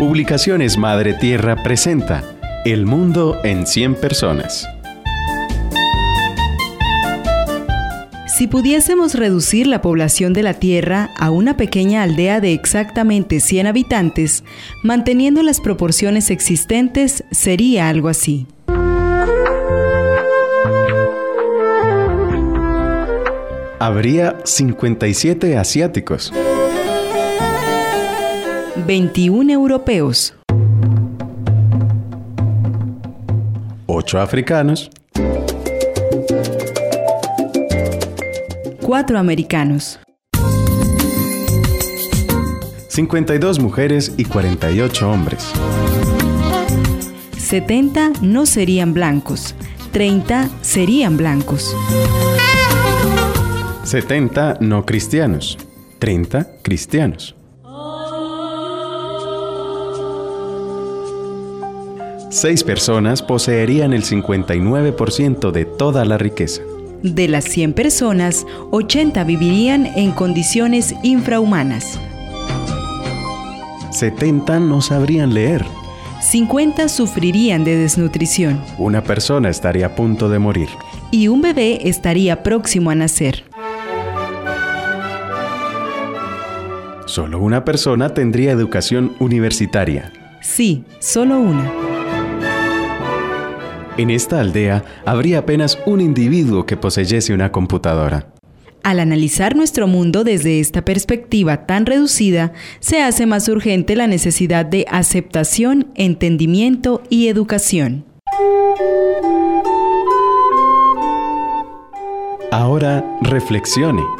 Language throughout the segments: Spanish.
Publicaciones Madre Tierra presenta El Mundo en 100 Personas. Si pudiésemos reducir la población de la Tierra a una pequeña aldea de exactamente 100 habitantes, manteniendo las proporciones existentes, sería algo así. Habría 57 asiáticos. 21 europeos. 8 africanos. 4 americanos. 52 mujeres y 48 hombres. 70 no serían blancos. 30 serían blancos. 70 no cristianos. 30 cristianos. 6 personas poseerían el 59% de toda la riqueza. De las 100 personas, 80 vivirían en condiciones infrahumanas. 70 no sabrían leer. 50 sufrirían de desnutrición. Una persona estaría a punto de morir. Y un bebé estaría próximo a nacer. Solo una persona tendría educación universitaria. Sí, solo una. En esta aldea habría apenas un individuo que poseyese una computadora. Al analizar nuestro mundo desde esta perspectiva tan reducida, se hace más urgente la necesidad de aceptación, entendimiento y educación. Ahora reflexione.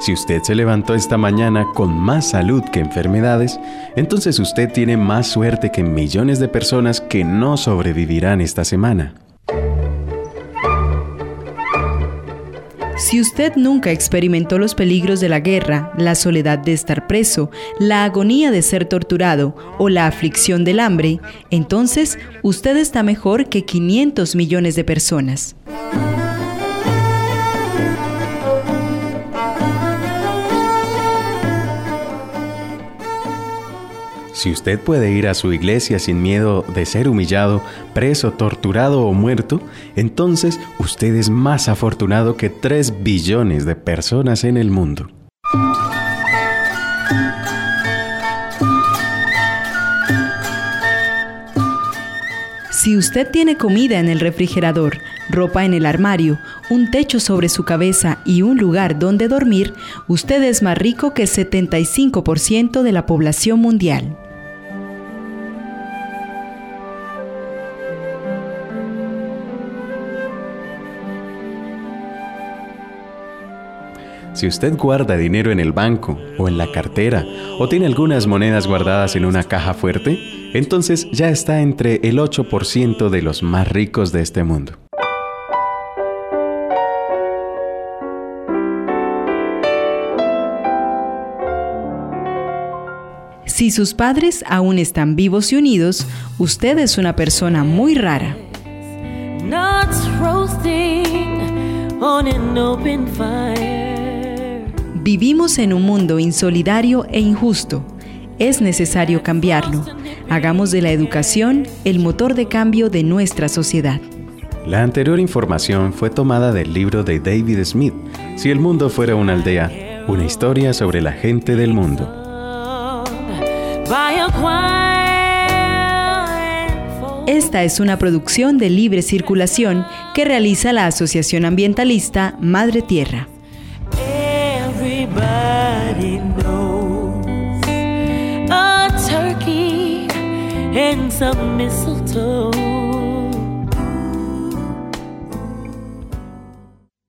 Si usted se levantó esta mañana con más salud que enfermedades, entonces usted tiene más suerte que millones de personas que no sobrevivirán esta semana. Si usted nunca experimentó los peligros de la guerra, la soledad de estar preso, la agonía de ser torturado o la aflicción del hambre, entonces usted está mejor que 500 millones de personas. Si usted puede ir a su iglesia sin miedo de ser humillado, preso, torturado o muerto, entonces usted es más afortunado que 3 billones de personas en el mundo. Si usted tiene comida en el refrigerador, ropa en el armario, un techo sobre su cabeza y un lugar donde dormir, usted es más rico que el 75% de la población mundial. Si usted guarda dinero en el banco o en la cartera o tiene algunas monedas guardadas en una caja fuerte, entonces ya está entre el 8% de los más ricos de este mundo. Si sus padres aún están vivos y unidos, usted es una persona muy rara. Vivimos en un mundo insolidario e injusto. Es necesario cambiarlo. Hagamos de la educación el motor de cambio de nuestra sociedad. La anterior información fue tomada del libro de David Smith, Si el mundo fuera una aldea, una historia sobre la gente del mundo. Esta es una producción de libre circulación que realiza la Asociación Ambientalista Madre Tierra. Everybody knows a turkey and some mistletoe.